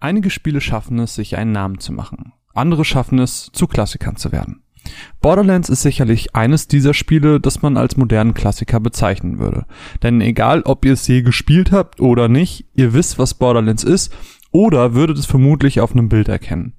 Einige Spiele schaffen es, sich einen Namen zu machen. Andere schaffen es, zu Klassikern zu werden. Borderlands ist sicherlich eines dieser Spiele, das man als modernen Klassiker bezeichnen würde. Denn egal, ob ihr es je gespielt habt oder nicht, ihr wisst, was Borderlands ist oder würdet es vermutlich auf einem Bild erkennen.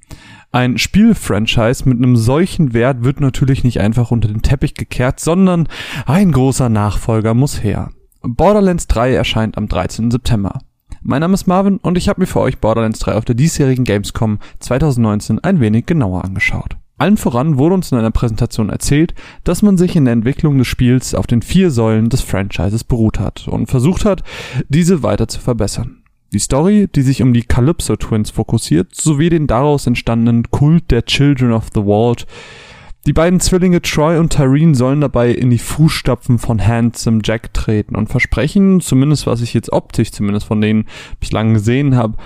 Ein Spielfranchise mit einem solchen Wert wird natürlich nicht einfach unter den Teppich gekehrt, sondern ein großer Nachfolger muss her. Borderlands 3 erscheint am 13. September. Mein Name ist Marvin und ich habe mir für euch Borderlands 3 auf der diesjährigen Gamescom 2019 ein wenig genauer angeschaut. Allen voran wurde uns in einer Präsentation erzählt, dass man sich in der Entwicklung des Spiels auf den vier Säulen des Franchises beruht hat und versucht hat, diese weiter zu verbessern. Die Story, die sich um die Calypso Twins fokussiert, sowie den daraus entstandenen Kult der Children of the Vault, die beiden Zwillinge Troy und Tyrene sollen dabei in die Fußstapfen von Handsome Jack treten und versprechen, zumindest was ich jetzt optisch zumindest von denen bislang gesehen habe,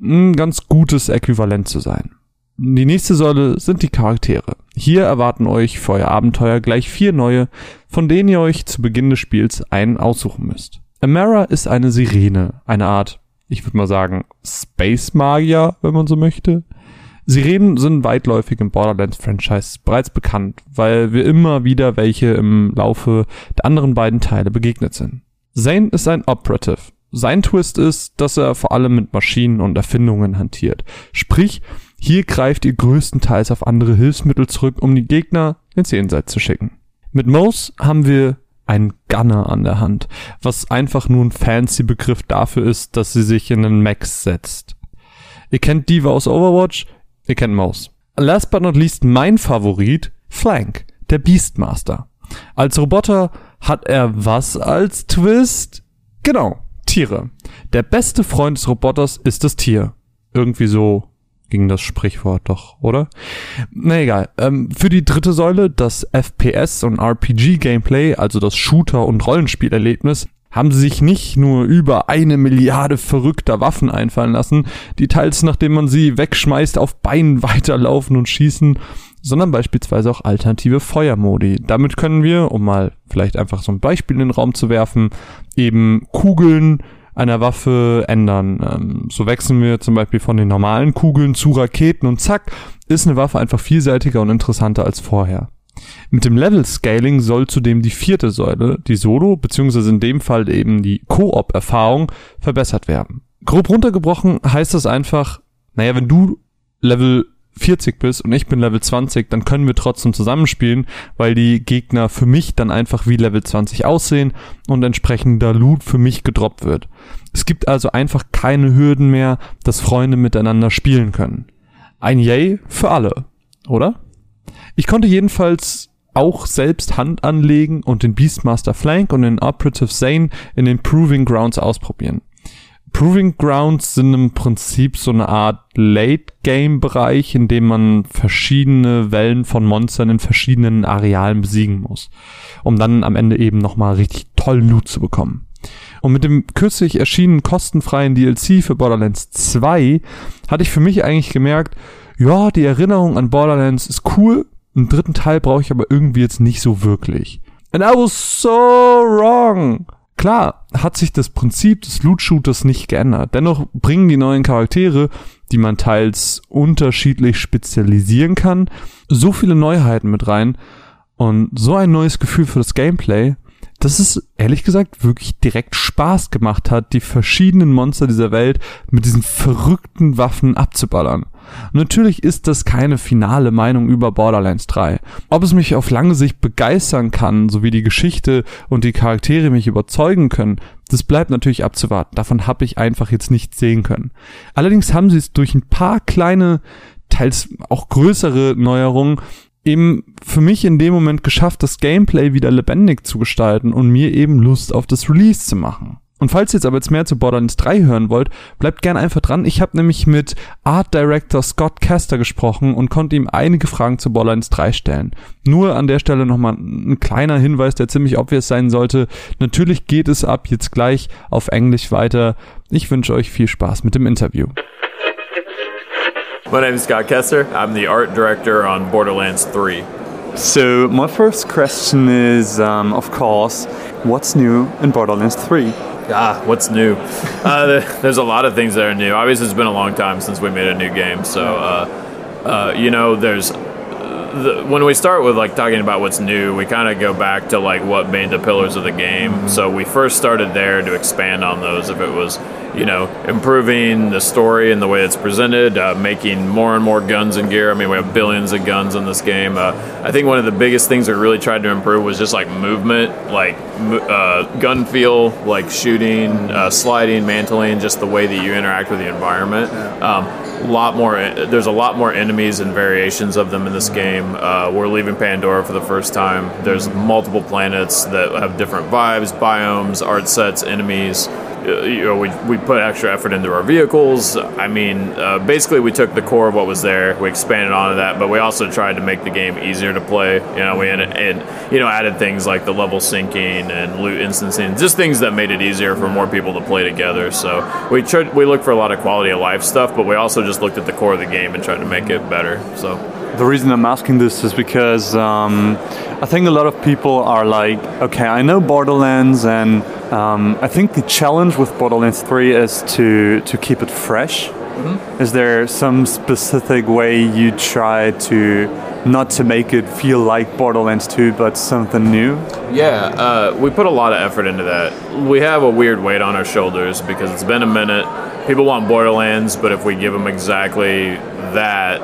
ein ganz gutes Äquivalent zu sein. Die nächste Säule sind die Charaktere. Hier erwarten euch für euer Abenteuer gleich vier neue, von denen ihr euch zu Beginn des Spiels einen aussuchen müsst. Amara ist eine Sirene, eine Art, ich würde mal sagen, Space Magier, wenn man so möchte. Sirenen sind weitläufig im Borderlands-Franchise bereits bekannt, weil wir immer wieder welche im Laufe der anderen beiden Teile begegnet sind. Zane ist ein Operative. Sein Twist ist, dass er vor allem mit Maschinen und Erfindungen hantiert. Sprich, hier greift ihr größtenteils auf andere Hilfsmittel zurück, um die Gegner ins Jenseits zu schicken. Mit Mose haben wir einen Gunner an der Hand, was einfach nur ein fancy Begriff dafür ist, dass sie sich in einen Max setzt. Ihr kennt Diva aus Overwatch, Ihr kennt Maus. Last but not least mein Favorit, Flank, der Beastmaster. Als Roboter hat er was als Twist? Genau, Tiere. Der beste Freund des Roboters ist das Tier. Irgendwie so ging das Sprichwort doch, oder? Na egal. Ähm, für die dritte Säule, das FPS und RPG-Gameplay, also das Shooter- und Rollenspielerlebnis, haben sie sich nicht nur über eine Milliarde verrückter Waffen einfallen lassen, die teils nachdem man sie wegschmeißt auf Beinen weiterlaufen und schießen, sondern beispielsweise auch alternative Feuermodi. Damit können wir, um mal vielleicht einfach so ein Beispiel in den Raum zu werfen, eben Kugeln einer Waffe ändern. Ähm, so wechseln wir zum Beispiel von den normalen Kugeln zu Raketen und zack, ist eine Waffe einfach vielseitiger und interessanter als vorher. Mit dem Level Scaling soll zudem die vierte Säule, die Solo, beziehungsweise in dem Fall eben die Koop-Erfahrung, verbessert werden. Grob runtergebrochen heißt das einfach, naja, wenn du Level 40 bist und ich bin Level 20, dann können wir trotzdem zusammenspielen, weil die Gegner für mich dann einfach wie Level 20 aussehen und entsprechender Loot für mich gedroppt wird. Es gibt also einfach keine Hürden mehr, dass Freunde miteinander spielen können. Ein Yay für alle, oder? Ich konnte jedenfalls auch selbst Hand anlegen und den Beastmaster Flank und den Operative Zane in den Proving Grounds ausprobieren. Proving Grounds sind im Prinzip so eine Art Late-Game-Bereich, in dem man verschiedene Wellen von Monstern in verschiedenen Arealen besiegen muss, um dann am Ende eben nochmal richtig tollen Loot zu bekommen. Und mit dem kürzlich erschienenen kostenfreien DLC für Borderlands 2 hatte ich für mich eigentlich gemerkt, ja, die Erinnerung an Borderlands ist cool, einen dritten Teil brauche ich aber irgendwie jetzt nicht so wirklich. And I was so wrong. Klar, hat sich das Prinzip des Loot-Shooters nicht geändert. Dennoch bringen die neuen Charaktere, die man teils unterschiedlich spezialisieren kann, so viele Neuheiten mit rein und so ein neues Gefühl für das Gameplay, dass es ehrlich gesagt wirklich direkt Spaß gemacht hat, die verschiedenen Monster dieser Welt mit diesen verrückten Waffen abzuballern. Natürlich ist das keine finale Meinung über Borderlands 3. Ob es mich auf lange Sicht begeistern kann, sowie die Geschichte und die Charaktere mich überzeugen können, das bleibt natürlich abzuwarten. Davon habe ich einfach jetzt nichts sehen können. Allerdings haben sie es durch ein paar kleine, teils auch größere Neuerungen eben für mich in dem Moment geschafft, das Gameplay wieder lebendig zu gestalten und mir eben Lust auf das Release zu machen. Und falls ihr jetzt aber jetzt mehr zu Borderlands 3 hören wollt, bleibt gerne einfach dran. Ich habe nämlich mit Art Director Scott Caster gesprochen und konnte ihm einige Fragen zu Borderlands 3 stellen. Nur an der Stelle nochmal ein kleiner Hinweis, der ziemlich obvious sein sollte. Natürlich geht es ab jetzt gleich auf Englisch weiter. Ich wünsche euch viel Spaß mit dem Interview. My name is Scott Kester. I'm the art director on Borderlands 3. So, my first question is, um, of course, what's new in Borderlands 3? Ah, what's new? Uh, there's a lot of things that are new. Obviously, it's been a long time since we made a new game, so uh, uh, you know, there's the, when we start with like talking about what's new, we kind of go back to like what made the pillars of the game. So we first started there to expand on those. If it was, you know, improving the story and the way it's presented, uh, making more and more guns and gear. I mean, we have billions of guns in this game. Uh, I think one of the biggest things we really tried to improve was just like movement, like uh, gun feel, like shooting, uh, sliding, mantling, just the way that you interact with the environment. Um, lot more. There's a lot more enemies and variations of them in this game. Uh, we're leaving Pandora for the first time. There's multiple planets that have different vibes, biomes, art sets, enemies. Uh, you know, we, we put extra effort into our vehicles. I mean, uh, basically, we took the core of what was there, we expanded onto that, but we also tried to make the game easier to play. You know, we and you know added things like the level syncing and loot instancing, just things that made it easier for more people to play together. So we tried, we looked for a lot of quality of life stuff, but we also just looked at the core of the game and tried to make it better. So the reason I'm asking this is because um, I think a lot of people are like, okay, I know Borderlands, and um, I think the challenge with Borderlands 3 is to to keep it fresh. Mm-hmm. Is there some specific way you try to not to make it feel like Borderlands 2, but something new? Yeah, uh, we put a lot of effort into that. We have a weird weight on our shoulders because it's been a minute. People want Borderlands, but if we give them exactly that,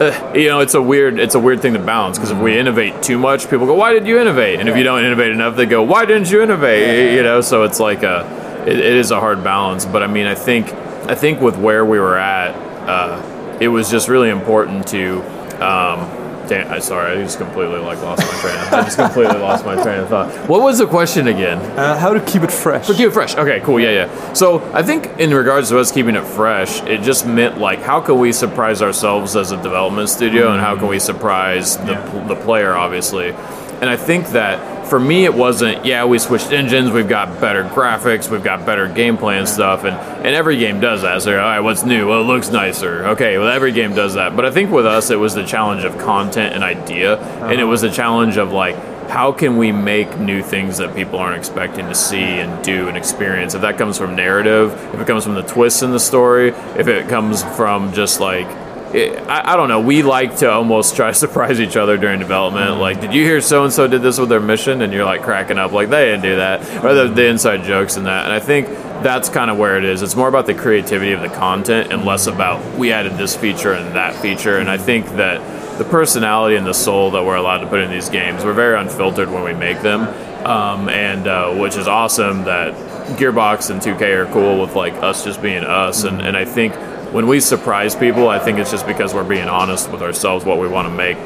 uh, you know, it's a weird it's a weird thing to balance because if we innovate too much, people go, "Why did you innovate?" And if you don't innovate enough, they go, "Why didn't you innovate?" You know, so it's like a it, it is a hard balance. But I mean, I think I think with where we were at, uh, it was just really important to. Um, Damn, I sorry, I just completely like lost my train. Of, I just completely lost my train of thought. What was the question again? Uh, how to keep it fresh? To keep it fresh. Okay, cool. Yeah, yeah. So I think in regards to us keeping it fresh, it just meant like how can we surprise ourselves as a development studio, and how can we surprise the Yeah. the player, obviously. And I think that for me, it wasn't. Yeah, we switched engines. We've got better graphics. We've got better gameplay and stuff. And and every game does that. So all right, what's new? Well, it looks nicer. Okay, well, every game does that. But I think with us, it was the challenge of content and idea, and it uh-huh. was the challenge of like how can we make new things that people aren't expecting to see and do and experience? If that comes from narrative, if it comes from the twists in the story, if it comes from just like I, I don't know. We like to almost try to surprise each other during development. Like, did you hear so and so did this with their mission? And you're like cracking up, like they didn't do that, or the, the inside jokes and that. And I think that's kind of where it is. It's more about the creativity of the content and less about we added this feature and that feature. And I think that the personality and the soul that we're allowed to put in these games, we're very unfiltered when we make them, um, and uh, which is awesome. That Gearbox and 2K are cool with like us just being us, and, and I think when we surprise people, I think it's just because we're being honest with ourselves what we want to make.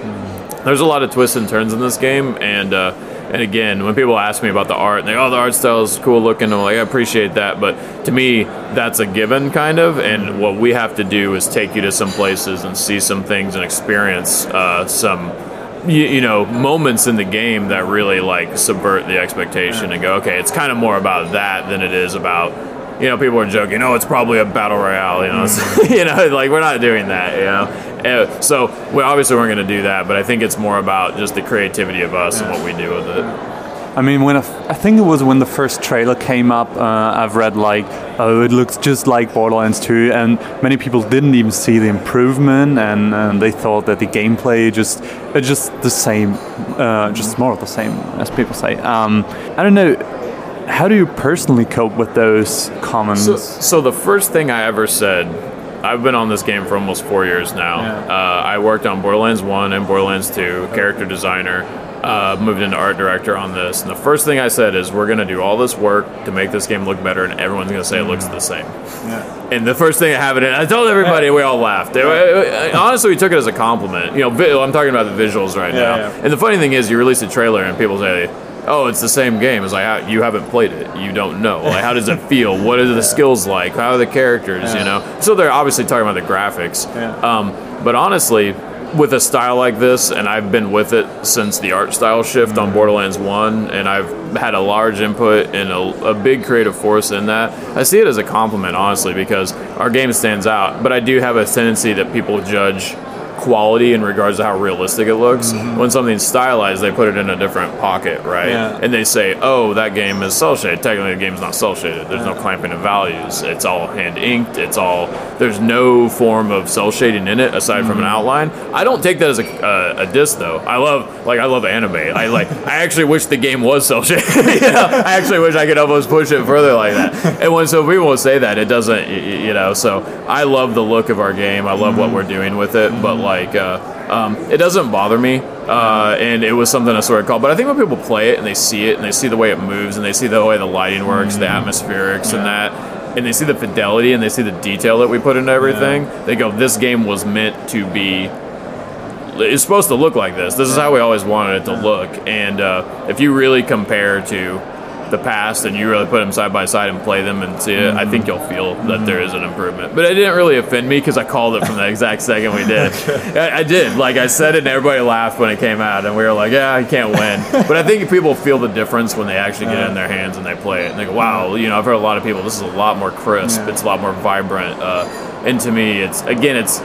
There's a lot of twists and turns in this game, and uh, and again, when people ask me about the art, they oh the art style is cool looking, I'm like I appreciate that, but to me that's a given kind of, and what we have to do is take you to some places and see some things and experience uh, some you, you know moments in the game that really like subvert the expectation and go okay it's kind of more about that than it is about you know people are joking oh it's probably a battle royale you know it's- you know like we're not doing that you know Uh, so we obviously weren't going to do that but i think it's more about just the creativity of us and what we do with it I mean, when I think it was when the first trailer came up, uh, I've read like, oh, it looks just like Borderlands 2, and many people didn't even see the improvement, and, and they thought that the gameplay just it's just the same, uh, just more of the same, as people say. Um, I don't know. How do you personally cope with those comments? So, so the first thing I ever said, I've been on this game for almost four years now. Yeah. Uh, I worked on Borderlands One and Borderlands Two, character designer. Uh, moved into art director on this, and the first thing I said is, "We're going to do all this work to make this game look better, and everyone's going to say it looks the same." And the first thing I have it I told everybody, we all laughed. It- it- honestly, we took it as a compliment. You know, I'm talking about the visuals right Yeah, now. yeah. And the funny thing is, you release a trailer and people say, "Oh, it's the same game." It's like you haven't played it, you don't know. Like, how does it feel? What are the skills like? How are the characters? You know. So they're obviously talking about the graphics. Yeah. Um, but honestly, with a style like this, and I've been with it since the art style shift on Borderlands One, and I've had a large input and a, a big creative force in that. I see it as a compliment, honestly, because our game stands out. But I do have a tendency that people judge quality in regards to how realistic it looks. Mm-hmm. When something's stylized, they put it in a different pocket, right? Yeah. And they say, "Oh, that game is cel shaded." Technically, the game's not cel shaded. There's no clamping of values. It's all hand inked. It's all there's no form of cel shading in it aside from an mm-hmm. outline. I don't take that as a, a, a diss though. I love like I love anime. I like I actually wish the game was cel shaded. you know, I actually wish I could almost push it further like that. And when so people say that, it doesn't. You know, so I love the look of our game. I love what mm-hmm. we're doing with it. But like, uh, um, it doesn't bother me. Uh, and it was something I sort of called. But I think when people play it and they see it and they see the way it moves and they see the way the lighting works, the atmospherics and that, and they see the fidelity and they see the detail that we put into everything, they go, "This game was meant to be." It's supposed to look like this. This is how we always wanted it to look. And uh, if you really compare to the past and you really put them side by side and play them and see it, I think you'll feel that there is an improvement. But it didn't really offend me because I called it from the exact second we did. I, I did. Like I said it and everybody laughed when it came out and we were like, yeah, you can't win. But I think people feel the difference when they actually get it in their hands and they play it. And they go, wow, you know, I've heard a lot of people, this is a lot more crisp. It's a lot more vibrant. Uh, and to me, it's, again, it's,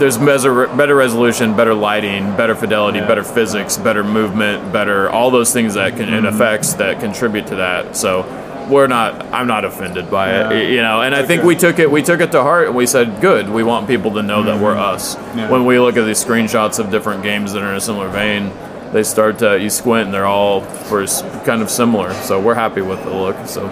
there's measure, better resolution, better lighting, better fidelity, better physics, better movement, better all those things that can and effects that contribute to that. So we're not. I'm not offended by it, you know. And I think we took it. We took it to heart, and we said, "Good. We want people to know that we're us." When we look at these screenshots of different games that are in a similar vein, they start to you squint, and they're all we're kind of similar. So we're happy with the look. So.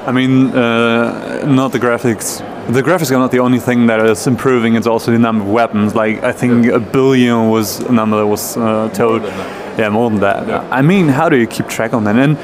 I mean, uh, not the graphics. The graphics are not the only thing that is improving. It's also the number of weapons. Like I think a billion was a number that was uh, told. that. Yeah, more than that. Yeah. I mean, how do you keep track on that? And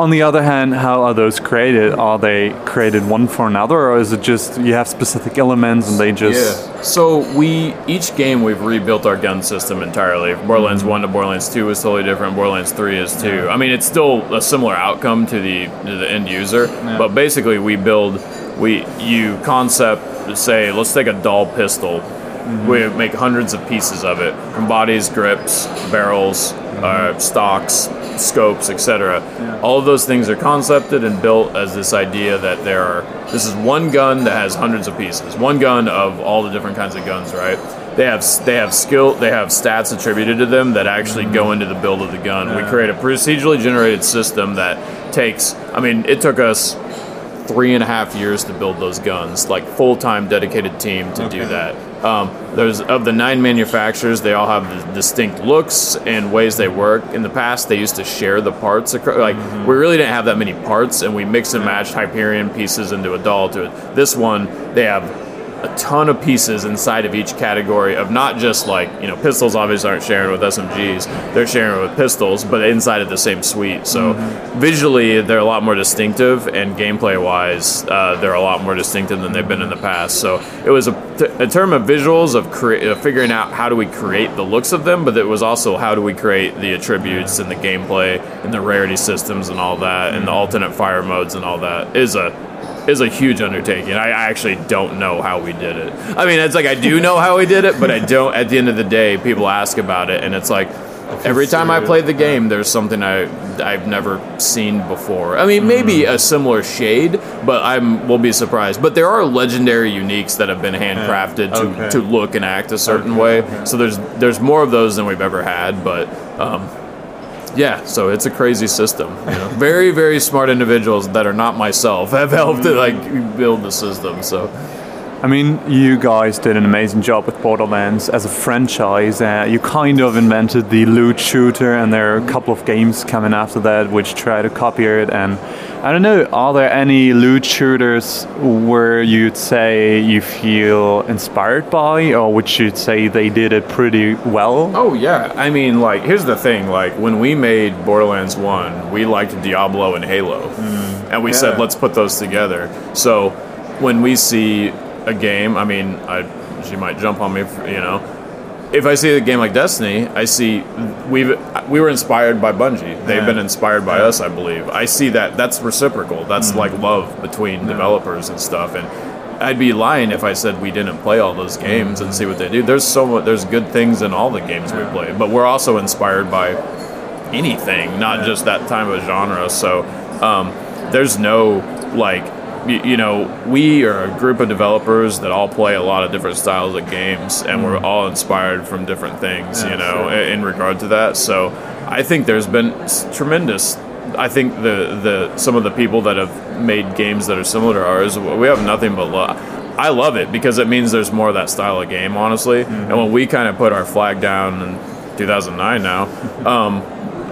on the other hand, how are those created? Are they created one for another, or is it just you have specific elements and they just? Yeah. So we each game we've rebuilt our gun system entirely. Borderlands one to Borderlands two is totally different. Borderlands three is too. I mean, it's still a similar outcome to the to the end user, but basically we build we you concept say let's take a Dahl pistol. Mm-hmm. We make hundreds of pieces of it from bodies, grips, barrels, mm-hmm. uh, stocks, scopes, etc. All of those things are concepted and built as this idea that there are. This is one gun that has hundreds of pieces. One gun of all the different kinds of guns, right? They have they have skill. They have stats attributed to them that actually go mm-hmm. into the build of the gun. We create a procedurally generated system that takes. I mean, it took us three and a half years to build those guns, like full time dedicated team to do that. Um, there's of the nine manufacturers, they all have distinct looks and ways they work. In the past, they used to share the parts. acro- Like we really didn't have that many parts, and we mix and matched Hyperion pieces into a Dahl to it. This one, they have a ton of pieces inside of each category of not just like you know pistols obviously aren't sharing with SMGs they're sharing with pistols but inside of the same suite. So visually they're a lot more distinctive and gameplay wise uh, they're a lot more distinctive than they've been in the past. So it was a, a term of visuals of figuring out how do we create the looks of them but it was also how do we create the attributes and the gameplay and the rarity systems and all that and the alternate fire modes and all that is a is a huge undertaking. I actually don't know how we did it. I mean, it's like I do know how we did it, but I don't. At the end of the day, people ask about it, and it's like every time I play the game, there's something I I've never seen before. I mean, maybe a similar shade, but I'm will be surprised. But there are legendary uniques that have been handcrafted Okay. to to look and act a certain way. So there's there's more of those than we've ever had, but. Um, yeah, so it's a crazy system. You know? very, very smart individuals that are not myself have helped to like build the system. So I mean, you guys did an amazing job with Borderlands as a franchise. Uh, you kind of invented the loot shooter, and there are a couple of games coming after that which try to copy it. And I don't know, are there any loot shooters where you'd say you feel inspired by, or would you say they did it pretty well? Oh yeah, I mean, like, here's the thing: like, when we made Borderlands One, we liked Diablo and Halo, mm. and we said let's put those together. So when we see a game, I mean, I she might jump on me, for, you know. If I see a game like Destiny, I see we've we were inspired by Bungie. They've Yeah. been inspired by us, I believe. I see that that's reciprocal. That's like love between developers and stuff. And I'd be lying if I said we didn't play all those games and see what they do. There's so much, there's good things in all the games we play, but we're also inspired by anything, not just that time of genre. So um, there's no like you, you know, we are a group of developers that all play a lot of different styles of games, and we're all inspired from different things, you know, in, in regard to that. So I think there's been tremendous. I think the the some of the people that have made games that are similar to ours, we have nothing but love. I love it because it means there's more of that style of game, honestly. And when we kind of put our flag down in 2009 now, um,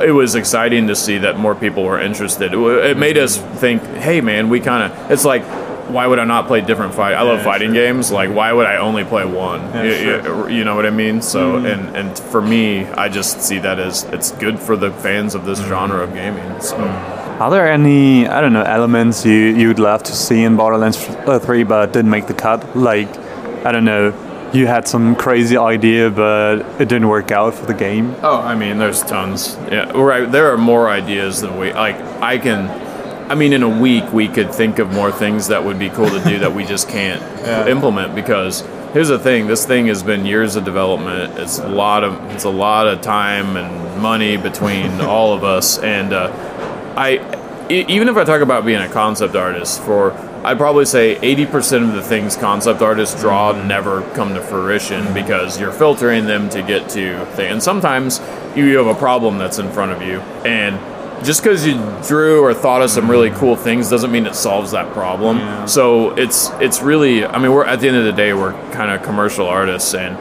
it was exciting to see that more people were interested. It made us think, hey, man, we kind of. It's like, why would I not play different fight? I love Yeah, fighting games. Like, why would I only play one? Yeah, you, sure. you- you know what I mean? So, mm-hmm. and and for me, I just see that as it's good for the fans of this mm-hmm. genre of gaming. So. Mm-hmm. Are there any I don't know elements you you'd love to see in Borderlands uh, 3 but didn't make the cut? Like I don't know, you had some crazy idea but it didn't work out for the game. Oh, I mean, there's tons. Yeah, right. There are more ideas than we like. I can. I mean, in a week, we could think of more things that would be cool to do that we just can't implement because here's the thing: this thing has been years of development. It's a lot of it's a lot of time and money between all of us, and uh, I e- even if I talk about being a concept artist for. I'd probably say 80% of the things concept artists draw never come to fruition because you're filtering them to get to things. And sometimes you have a problem that's in front of you. And just because you drew or thought of some really cool things doesn't mean it solves that problem. So it's it's really I mean we're at the end of the day we're kind of commercial artists and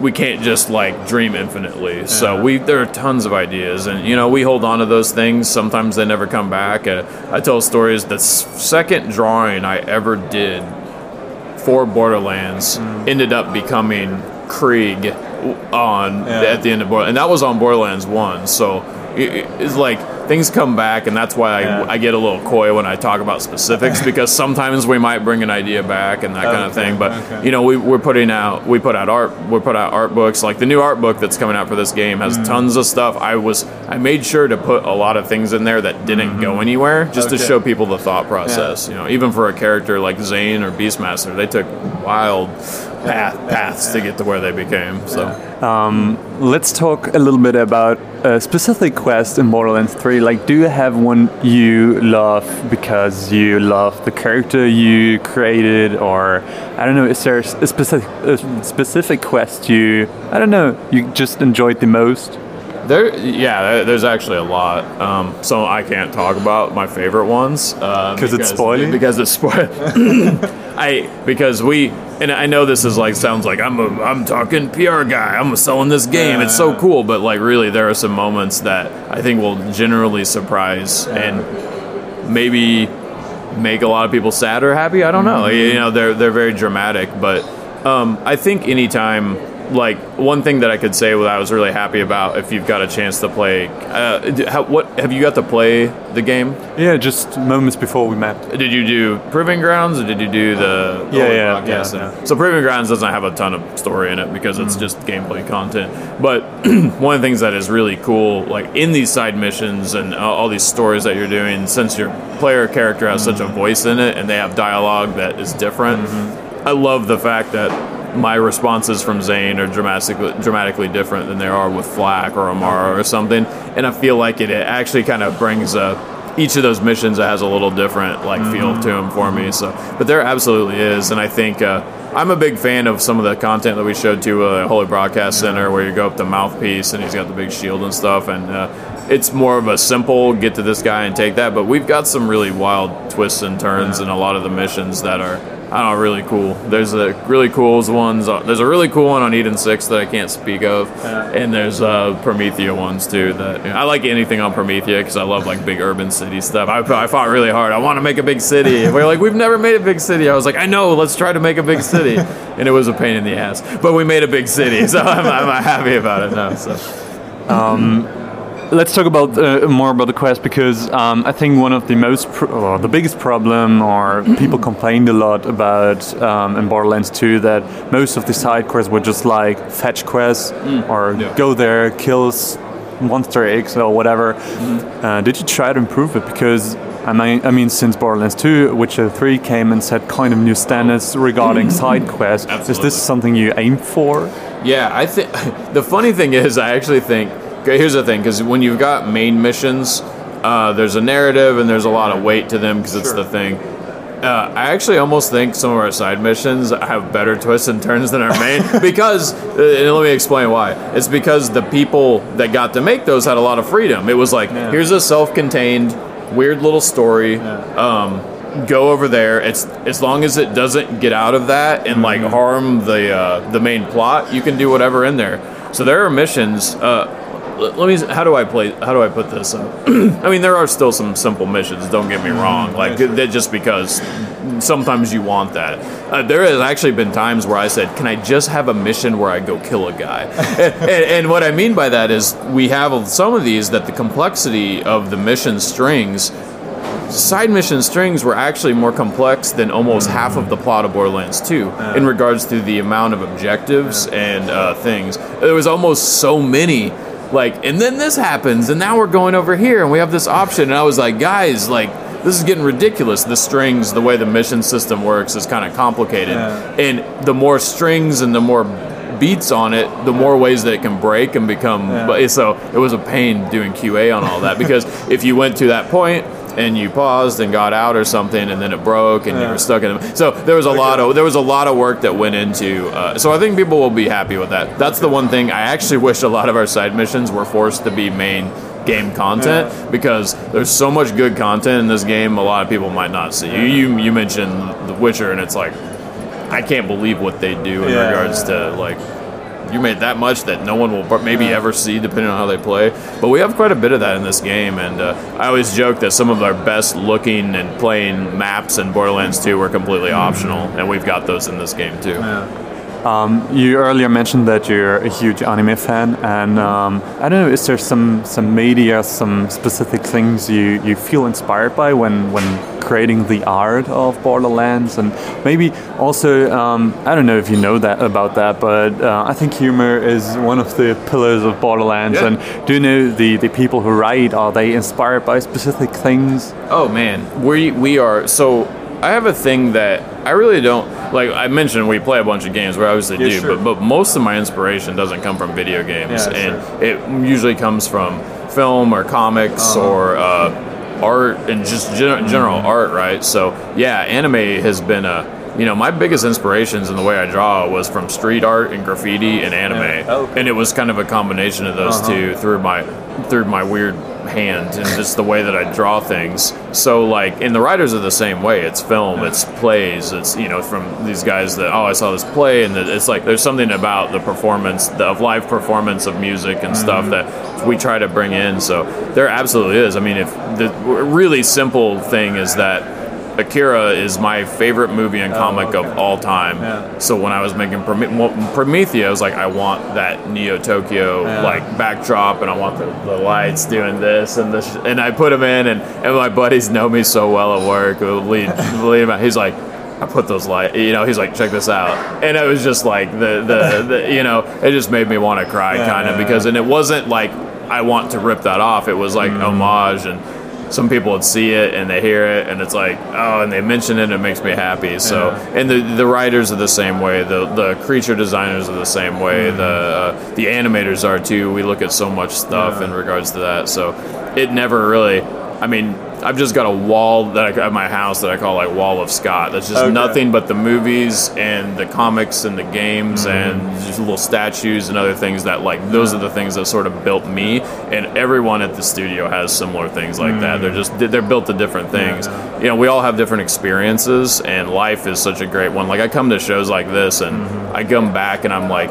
we can't just like dream infinitely. So we there are tons of ideas and you know we hold on to those things. Sometimes they never come back. Uh, I tell stories. The second drawing I ever did for Borderlands ended up becoming Krieg on at the end of Borderlands, and that was on Borderlands One. So it, it's like things come back, and that's why I, Yeah. I get a little coy when I talk about specifics because sometimes we might bring an idea back and that kind of Okay, thing. But okay. you know, we, we're putting out we put out art we put out art books. Like the new art book that's coming out for this game has mm. tons of stuff. I was I made sure to put a lot of things in there that didn't mm-hmm. go anywhere just to show people the thought process. You know, even for a character like Zane or Beastmaster, they took wild path, paths to get to where they became. So. Um, let's talk a little bit about a specific quest in Borderlands 3. Like, do you have one you love because you love the character you created, or I don't know, is there a specific a specific quest you I don't know you just enjoyed the most? There, yeah, there's actually a lot. Um, so I can't talk about my favorite ones uh, 'Cause it's spoiling? Because it's spoiling. I because we and I know this is like sounds like I'm a I'm talking PR guy. I'm selling this game. it's so cool, but like really, there are some moments that I think will generally surprise and maybe make a lot of people sad or happy. I don't know. You know, they're they're very dramatic, but um, I think anytime like one thing that I could say that I was really happy about if you've got a chance to play. Uh, how, what have you got to play the game? Yeah, just moments before we met. Did you do Proving Grounds or did you do the, the Yeah, yeah, podcast? yeah, And- So Proving Grounds doesn't have a ton of story in it because it's mm. just gameplay content. But one of the things that is really cool, like in these side missions and all all these stories that you're doing, since your player character has such a mm. voice in it and they have dialogue that is different, mm-hmm. I love the fact that my responses from Zane are dramatically dramatically different than they are with FL4K or Amara or something, and I feel like it, it actually kind of brings uh, each of those missions has a little different like feel to them for me. So, but there absolutely is, and I think uh, I'm a big fan of some of the content that we showed to uh, Holy Broadcast Center, where you go up the Mouthpiece and he's got the big shield and stuff, and uh, it's more of a simple get to this guy and take that. But we've got some really wild twists and turns in a lot of the missions that are. I don't know, really cool. There's a really cool ones. uh, There's a really cool one on Eden Six that I can't speak of, and there's uh, Promethea ones too. That I like anything on Promethea because I love like big urban city stuff. I, I fought really hard. I want to make a big city. And we're like, we've never made a big city. I was like, I know. Let's try to make a big city, and it was a pain in the ass, but we made a big city, so I'm, I'm happy about it now. So. Let's talk about uh, more about the quest because um, I think one of the most or the biggest problem or people complained a lot about um, in Borderlands 2 that most of the side quests were just like fetch quests or go there, kills monster eggs or whatever. Uh, did you try to improve it? Because I mean, I mean, since Borderlands 2, Witcher 3 came and set kind of new standards regarding side quests. Is this something you aim for? Yeah, I think the funny thing is, I actually think. Okay, here's the thing, because when you've got main missions, uh, there's a narrative and there's a lot of weight to them because it's the thing. Uh, I actually almost think some of our side missions have better twists and turns than our main because, uh, and let me explain why. It's because the people that got to make those had a lot of freedom. It was like, Yeah. here's a self-contained, weird little story. Um, go over there. It's as long as it doesn't get out of that and like Mm-hmm. harm the uh, the main plot, you can do whatever in there. So there are missions. Uh, let me. How do I play? How do I put this up? I mean, there are still some simple missions. Don't get me Mm-hmm. wrong. Like just because sometimes you want that. Uh, there has actually been times where I said, "Can I just have a mission where I go kill a guy?" and, and, and what I mean by that is we have some of these that the complexity of the mission strings. Side mission strings were actually more complex than almost half of the plot of Borderlands 2 in regards to the amount of objectives and uh, things. There was almost so many like and then this happens and now we're going over here and we have this option and i was like guys like this is getting ridiculous the strings the way the mission system works is kind of complicated Yeah. and the more strings and the more beats on it the more ways that it can break and become Yeah. so it was a pain doing qa on all that because if you went to that point and you paused and got out or something and then it broke and you were stuck in it so there was a lot of there was a lot of work that went into uh, so i think people will be happy with that. That's the one thing i actually wish a lot of our side missions were forced to be main game content because there's so much good content in this game a lot of people might not see. You you, you mentioned the witcher and it's like i can't believe what they do in Yeah, regards yeah. to like you made that much that no one will maybe Yeah. ever see depending on how they play. But we have quite a bit of that in this game and uh, i always joke that some of our best looking and playing maps in borderlands 2 were completely optional and we've got those in this game too You earlier mentioned that you're a huge anime fan, and um, I don't know, is there some some media, some specific things you, you feel inspired by when when creating the art of Borderlands, and maybe also um, I don't know if you know that about that, but uh, I think humor is one of the pillars of Borderlands. Yeah. And do you know the the people who write are they inspired by specific things? Oh man, we we are so. I have a thing that I really don't like. I mentioned we play a bunch of games. We obviously Yeah, do, sure. but but most of my inspiration doesn't come from video games, Yeah, and it usually comes from film or comics Uh-huh. or uh, art and just gen- general Mm-hmm. art, right? So yeah, anime has been a. You know, my biggest inspirations in the way I draw was from street art and graffiti and anime, Yeah. Oh, okay. and it was kind of a combination of those Uh-huh. two through my through my weird hand and just the way that I draw things. So like, and the writers are the same way. It's film, it's plays, it's you know from these guys that oh I saw this play and it's like there's something about the performance, the of live performance of music and stuff mm-hmm. that we try to bring in. So there absolutely is. I mean, if the really simple thing is that. Akira is my favorite movie and comic okay. of all time. Yeah. So when I was making Prome- well, I was like, I want that Neo Tokyo Yeah. like backdrop, and I want the, the lights doing this and this, and I put them in, and, and my buddies know me so well at work. Lead, lead, he's like. I put those light, you know. He's like, check this out, and it was just like the the, the you know, it just made me want to cry, Yeah, kind of, yeah, because and it wasn't like I want to rip that off. It was like Mm. homage, and some people would see it and they hear it, and it's like, oh, and they mention it, and it makes me happy. So, Yeah. and the the writers are the same way. The the creature designers are the same way. Mm. The uh, the animators are too. We look at so much stuff Yeah. in regards to that. So, it never really. I mean, I've just got a wall that I, at my house that I call like Wall of Scott. That's just Okay. nothing but the movies and the comics and the games Mm-hmm. and just little statues and other things that like those are the things that sort of built me. And everyone at the studio has similar things like that. They're just they're built to different things. Mm. yeah. You know, we all have different experiences, and life is such a great one. Like I come to shows like this, and Mm-hmm. I come back and I'm like.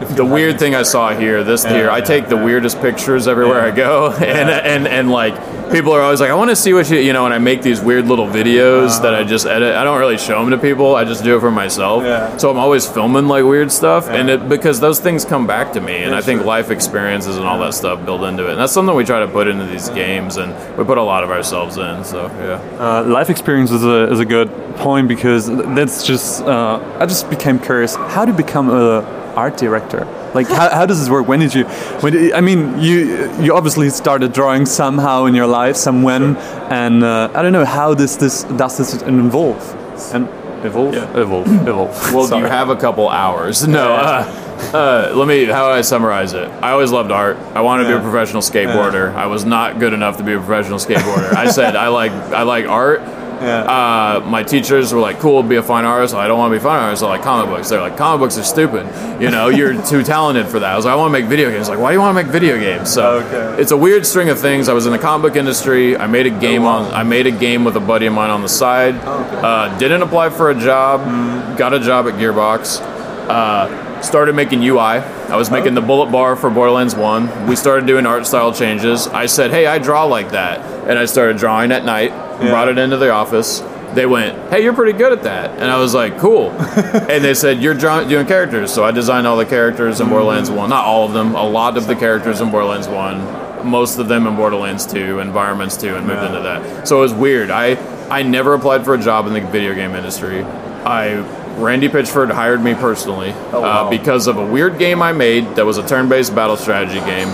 The weird thing I saw here, this here, I take the weirdest pictures everywhere I go, and and and like people are always like, I want to see what you, you know, and I make these weird little videos that I just edit. I don't really show them to people. I just do it for myself. Yeah. So I'm always filming like weird stuff, and it, because those things come back to me, and Yeah, I think sure. life experiences and all that stuff build into it, and that's something we try to put into these games, and we put a lot of ourselves in. So yeah. Uh, life experience is a, is a good point because that's just uh, I just became curious how to become a art director. Like how, how does this work? When did you? When did, I mean, you you obviously started drawing somehow in your life, some when, and uh, I don't know how this this does this involve and evolve yeah. evolve evolve. Well, do Sorry. you have a couple hours? No. Uh, uh, let me. How I summarize it? I always loved art. I wanted to be a professional skateboarder. I was not good enough to be a professional skateboarder. I said I like I like art. Uh, my teachers were like, "Cool, be a fine artist." I don't want to be a fine artist. I like comic books. They're like, "Comic books are stupid. You know, you're too talented for that." I was like, "I want to make video games." Like, why do you want to make video games? So Okay. it's a weird string of things. I was in the comic book industry. I made a game on. I made a game with a buddy of mine on the side. Uh, didn't apply for a job. Got a job at Gearbox. Uh, started making UI. I was making the bullet bar for Borderlands 1. We started doing art style changes. I said, hey, I draw like that. And I started drawing at night, brought it into the office. They went, hey, you're pretty good at that. And I was like, cool. and they said, you're doing characters. So I designed all the characters in Borderlands 1. Not all of them, a lot of the characters in Borderlands 1. Most of them in Borderlands 2, Environments 2, and moved into that. So it was weird. I, I never applied for a job in the video game industry. I Randy Pitchford hired me personally wow. uh, because of a weird game I made that was a turn-based battle strategy game.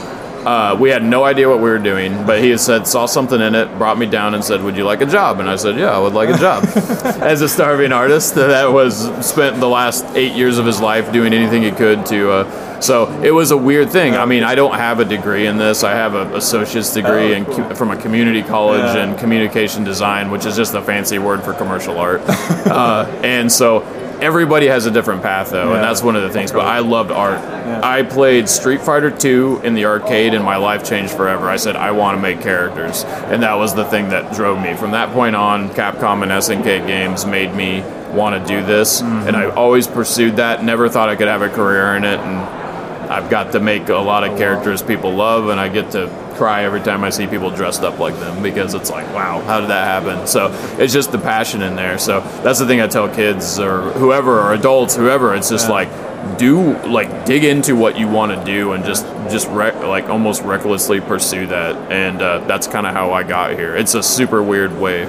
Uh, we had no idea what we were doing, but he said saw something in it, brought me down, and said, "Would you like a job?" And I said, "Yeah, I would like a job." As a starving artist that was spent the last eight years of his life doing anything he could to. Uh, so it was a weird thing. I mean, I don't have a degree in this. I have an associate's degree in, co- from a community college Yeah. in communication design, which is just a fancy word for commercial art. uh, and so everybody has a different path though and that's one of the things but i loved art. I played street fighter 2 in the arcade and my life changed forever. I said i want to make characters and that was the thing that drove me. From that point on capcom and snk games made me want to do this mm-hmm. and i always pursued that. Never thought i could have a career in it and i've got to make a lot of characters people love and i get to cry every time i see people dressed up like them because it's like wow how did that happen? So it's just the passion in there. So that's the thing i tell kids or whoever or adults whoever it's just like do like dig into what you want to do and just just rec- like almost recklessly pursue that. And uh, that's kind of how i got here. It's a super weird way.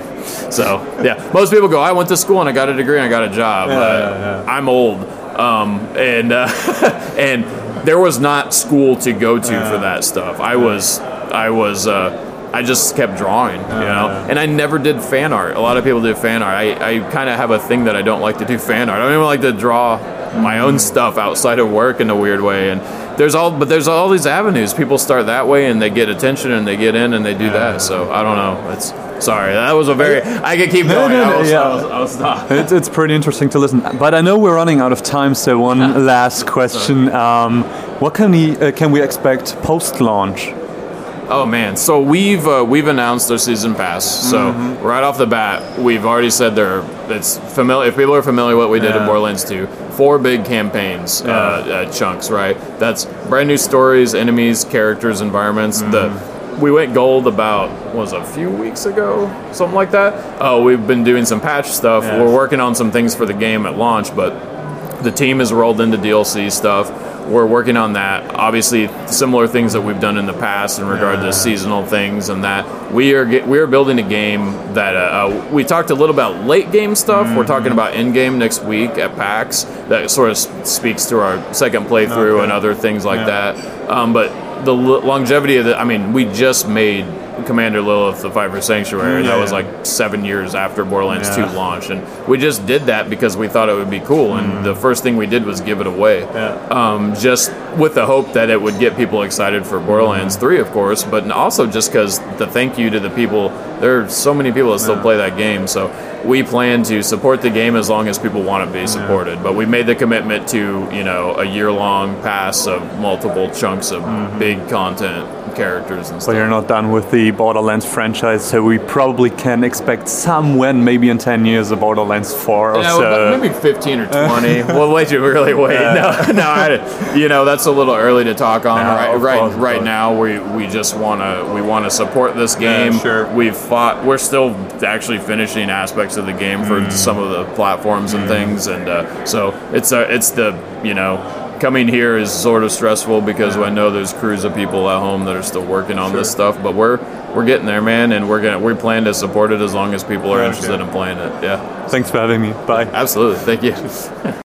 So yeah. Most people go i went to school and i got a degree and i got a job Yeah, Uh, yeah, yeah. i'm old. Um, and uh, and there was not school to go to for that stuff i was i was uh, I just kept drawing, you know, and I never did fan art. A lot of people do fan art. I, I kind of have a thing that I don't like to do fan art. I don't even like to draw my own stuff outside of work in a weird way. And there's all, but there's all these avenues. People start that way and they get attention and they get in and they do that. So I don't know. It's sorry. That was a very. I could keep going. no, no, I will, yeah. I will, I will stop. It's, it's pretty interesting to listen. But I know we're running out of time, so one last question. Um, what can we, uh, can we expect post launch? Oh man, so we've uh, we've announced our season pass. So right off the bat, we've already said there. It's familiar. If people are familiar with what we did in Yeah. Borderlands 2, four big campaigns, uh, uh, chunks. Right. That's brand new stories, enemies, characters, environments. The we went gold about was a few weeks ago, something like that. Oh, we've been doing some patch stuff. Yes. We're working on some things for the game at launch, but the team has rolled into DLC stuff. We're working on that. Obviously, similar things that we've done in the past in regard to seasonal things and that. We are we are building a game that uh, uh, we talked a little about late game stuff. We're talking about in game next week at PAX. That sort of speaks to our second playthrough Okay. and other things like Yeah. that. Um, but the longevity of the, I mean, we just made Commander Lilith, the Fight for Sanctuary. That was like seven years after Borderlands Yeah. 2 launched, and we just did that because we thought it would be cool. And mm-hmm. the first thing we did was give it away, Yeah. um, just with the hope that it would get people excited for Borderlands mm-hmm. 3, of course, but also just because the thank you to the people. There are so many people that still play that game, so we plan to support the game as long as people want to be supported. But we made the commitment to you know a year long pass of multiple chunks of mm-hmm. big content, characters, and But you're not done with the Borderlands franchise, so we probably can expect somewhere, maybe in 10 years, a Borderlands 4 or Yeah, so. well, maybe 15 or 20. we'll wait you really wait. No, no, I, you know that's a little early to talk on. Yeah, right, right, course, right now we we just want to we want to support this game. sure. We've fought. We're still actually finishing aspects of the game for Mm. some of the platforms and things, and uh, so it's uh, it's the you know. Coming here is sort of stressful because I know there's crews of people at home that are still working on this stuff, but we're we're getting there, man, and we're gonna we plan to support it as long as people are interested in playing it. Yeah, Thanks for having me. Bye. absolutely. Thank you.